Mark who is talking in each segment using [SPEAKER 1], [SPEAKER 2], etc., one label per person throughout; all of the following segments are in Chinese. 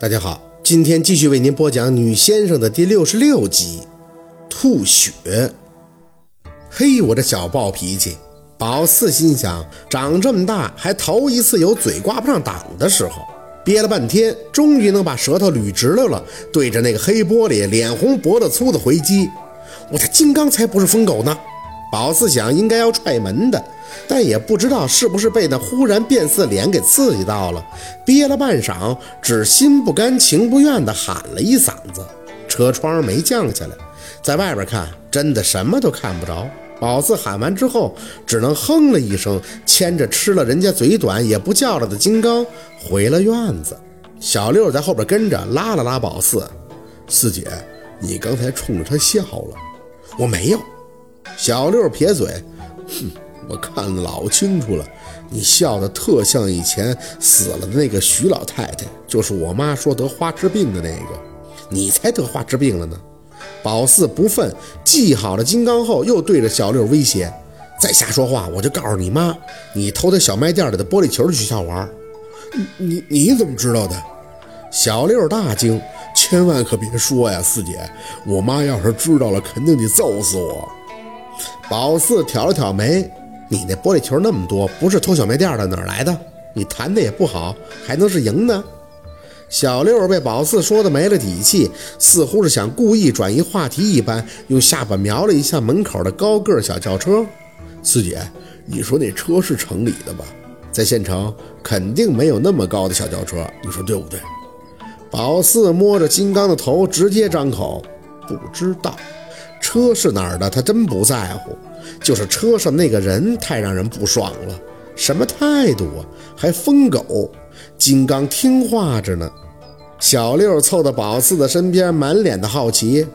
[SPEAKER 1] 大家好，今天继续为您播讲《女先生》的第六十六集，吐血。嘿，我这小暴脾气！宝四心想，长这么大还头一次有嘴挂不上档的时候，憋了半天，终于能把舌头捋直溜了，对着那个黑玻璃脸红脖子粗的回击。我的金刚才不是疯狗呢！宝四想，应该要踹门的。但也不知道是不是被那忽然变色脸给刺激到了，憋了半晌，只心不甘情不愿地喊了一嗓子。车窗没降下来，在外边看，真的什么都看不着。宝四喊完之后，只能哼了一声，牵着吃了人家嘴短也不叫了的金刚回了院子。小六在后边跟着拉了拉宝四：“四姐，你刚才冲着他笑了。”我没有。小六撇嘴：“哼。”我看老清楚了，你笑得特像以前死了的那个徐老太太，就是我妈说得花痴病的那个，你才得花痴病了呢。宝四不忿，系好了金刚后，又对着小六威胁：“再瞎说话，我就告诉你妈，你偷他小卖店里的玻璃球去学校玩。”你你怎么知道的？小六大惊，千万可别说呀，四姐，我妈要是知道了，肯定得揍死我。宝四挑了挑眉。你那玻璃球那么多，不是偷小卖店的，哪来的？你弹的也不好，还能是赢呢？小六被宝四说的没了底气，似乎是想故意转移话题一般，用下巴瞄了一下门口的高个小轿车。四姐，你说那车是城里的吧？在县城肯定没有那么高的小轿车，你说对不对？宝四摸着金刚的头，直接张口：“不知道，车是哪儿的，他真不在乎。”就是车上那个人太让人不爽了，什么态度啊？还疯狗！金刚听话着呢。小六凑到宝四的身边，满脸的好奇，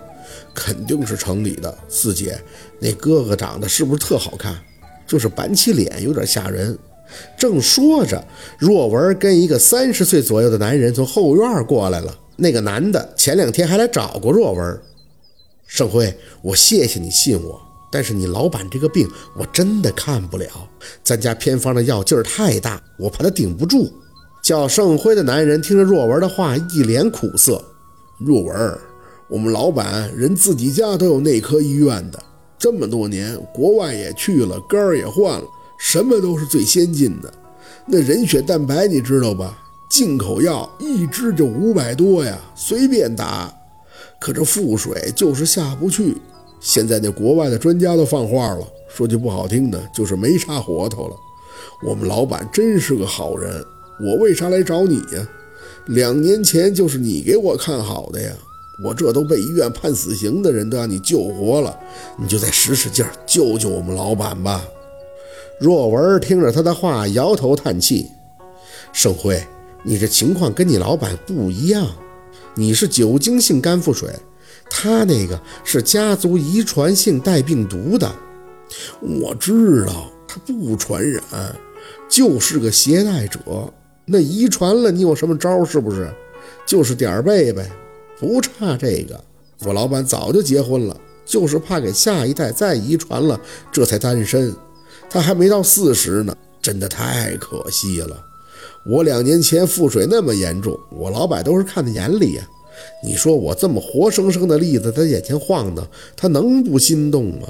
[SPEAKER 1] 肯定是城里的。四姐，那哥哥长得是不是特好看？就是板起脸有点吓人。正说着，若文跟一个三十岁左右的男人从后院过来了。那个男的前两天还来找过若文。盛辉，我谢谢你信我。但是你老板这个病我真的看不了，咱家偏方的药劲儿太大，我怕他顶不住。叫盛辉的男人听着若文的话，一脸苦涩。若文，我们老板人自己家都有内科医院的，这么多年国外也去了，肝儿也换了，什么都是最先进的。那人血蛋白你知道吧？进口药一支就五百多呀，随便打。可这腹水就是下不去。现在那国外的专家都放话了，说句不好听的，就是没啥活头了。我们老板真是个好人，我为啥来找你呀？两年前就是你给我看好的呀，我这都被医院判死刑的人都让你救活了，你就再使使劲救救我们老板吧。若文听着他的话，摇头叹气：“盛辉，你这情况跟你老板不一样，你是酒精性肝腹水。”他那个是家族遗传性带病毒的，我知道他不传染，就是个携带者。那遗传了，你有什么招？是不是？就是点儿背呗，不差这个。我老板早就结婚了，就是怕给下一代再遗传了，这才单身。他还没到四十呢，真的太可惜了。我两年前腹水那么严重，我老板都是看在眼里呀。你说我这么活生生的例子在眼前晃荡，他能不心动吗？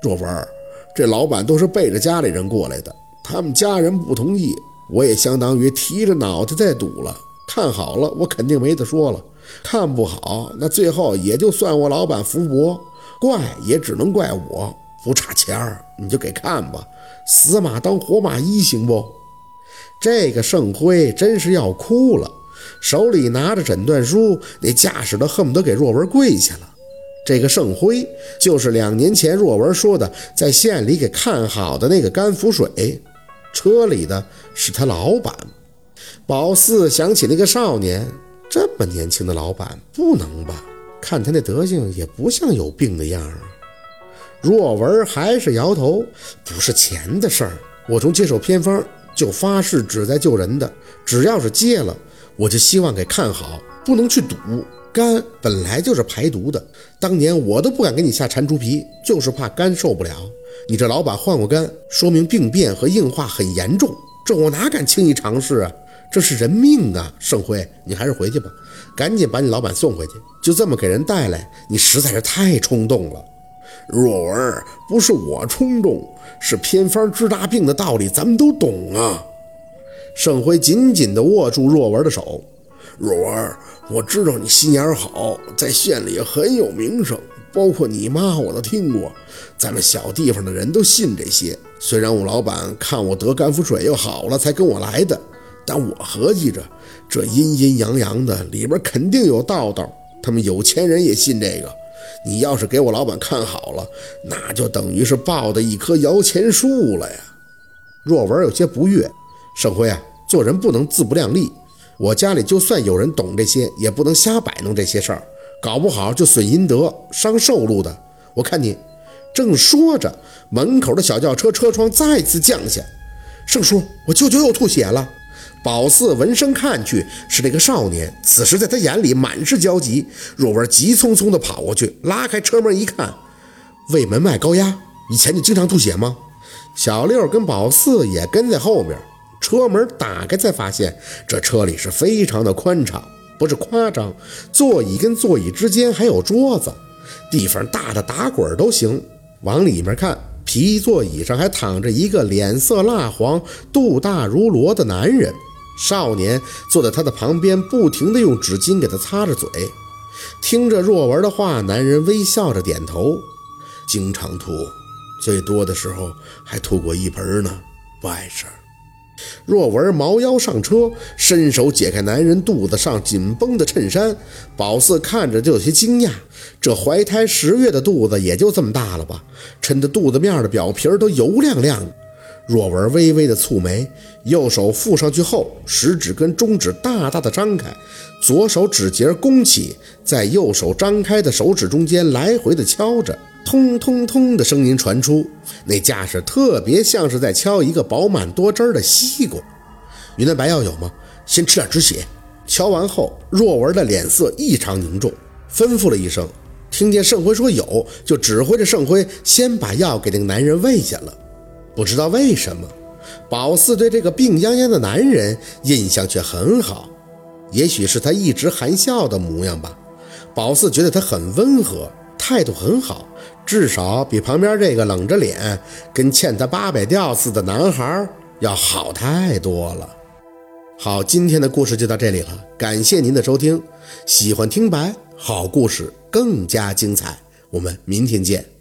[SPEAKER 1] 若文，这老板都是背着家里人过来的，他们家人不同意，我也相当于提着脑袋在赌了。看好了，我肯定没得说了；看不好，那最后也就算我老板福薄，怪也只能怪我不差钱儿。你就给看吧，死马当活马医，行不？这个盛辉真是要哭了。手里拿着诊断书，那架势都恨不得给若文跪下了。这个盛辉就是两年前若文说的在县里给看好的那个甘福水，车里的是他老板。宝四想起那个少年，这么年轻的老板不能吧？看他那德行也不像有病的样儿。若文还是摇头，不是钱的事儿。我从接手偏方就发誓只在救人的，只要是接了。我就希望给看好，不能去赌。肝本来就是排毒的，当年我都不敢给你下蟾蜍皮，就是怕肝受不了。你这老板换过肝，说明病变和硬化很严重，这我哪敢轻易尝试啊？这是人命啊！盛辉，你还是回去吧，赶紧把你老板送回去。就这么给人带来，你实在是太冲动了。
[SPEAKER 2] 若文，不是我冲动，是偏方治大病的道理，咱们都懂啊。
[SPEAKER 1] 盛辉紧紧地握住若文的手。
[SPEAKER 2] 若文，我知道你心眼好，在县里很有名声，包括你妈我都听过。咱们小地方的人都信这些。虽然我老板看我得肝腹水又好了才跟我来的，但我合计着，这阴阴阳阳的里边肯定有道道。他们有钱人也信这个。你要是给我老板看好了，那就等于是抱的一棵摇钱树了呀。
[SPEAKER 1] 若文有些不悦。盛辉啊，做人不能自不量力。我家里就算有人懂这些，也不能瞎摆弄这些事儿，搞不好就损阴德、伤寿禄的。我看你正说着，门口的小轿车车窗再次降下。盛叔，我舅舅又吐血了。宝四闻声看去，是那个少年。此时在他眼里满是焦急。若文急匆匆地跑过去，拉开车门一看，胃门外高压，以前就经常吐血吗？小六跟宝四也跟在后面。车门打开，才发现这车里是非常的宽敞，不是夸张。座椅跟座椅之间还有桌子，地方大的打滚都行。往里面看，皮座椅上还躺着一个脸色蜡黄、肚大如罗的男人。少年坐在他的旁边，不停地用纸巾给他擦着嘴。听着若文的话，男人微笑着点头：“
[SPEAKER 2] 经常吐，最多的时候还吐过一盆呢，不碍事儿。”
[SPEAKER 1] 若文猫腰上车，伸手解开男人肚子上紧绷的衬衫。宝四看着就有些惊讶，这怀胎十月的肚子也就这么大了吧？抻得肚子面的表皮都油亮亮的。若文微微的蹙眉，右手覆上去后，食指跟中指大大的张开，左手指节弓起，在右手张开的手指中间来回的敲着。通通通的声音传出，那架势特别像是在敲一个饱满多汁的西瓜。云南白药有吗？先吃点止血。敲完后，若文的脸色异常凝重，吩咐了一声。听见盛辉说有，就指挥着盛辉先把药给那个男人喂下了。不知道为什么，宝四对这个病殃殃的男人印象却很好，也许是他一直含笑的模样吧。宝四觉得他很温和，态度很好。至少比旁边这个冷着脸、跟欠他八百吊似的男孩要好太多了。好，今天的故事就到这里了，感谢您的收听。喜欢听白好故事更加精彩，我们明天见。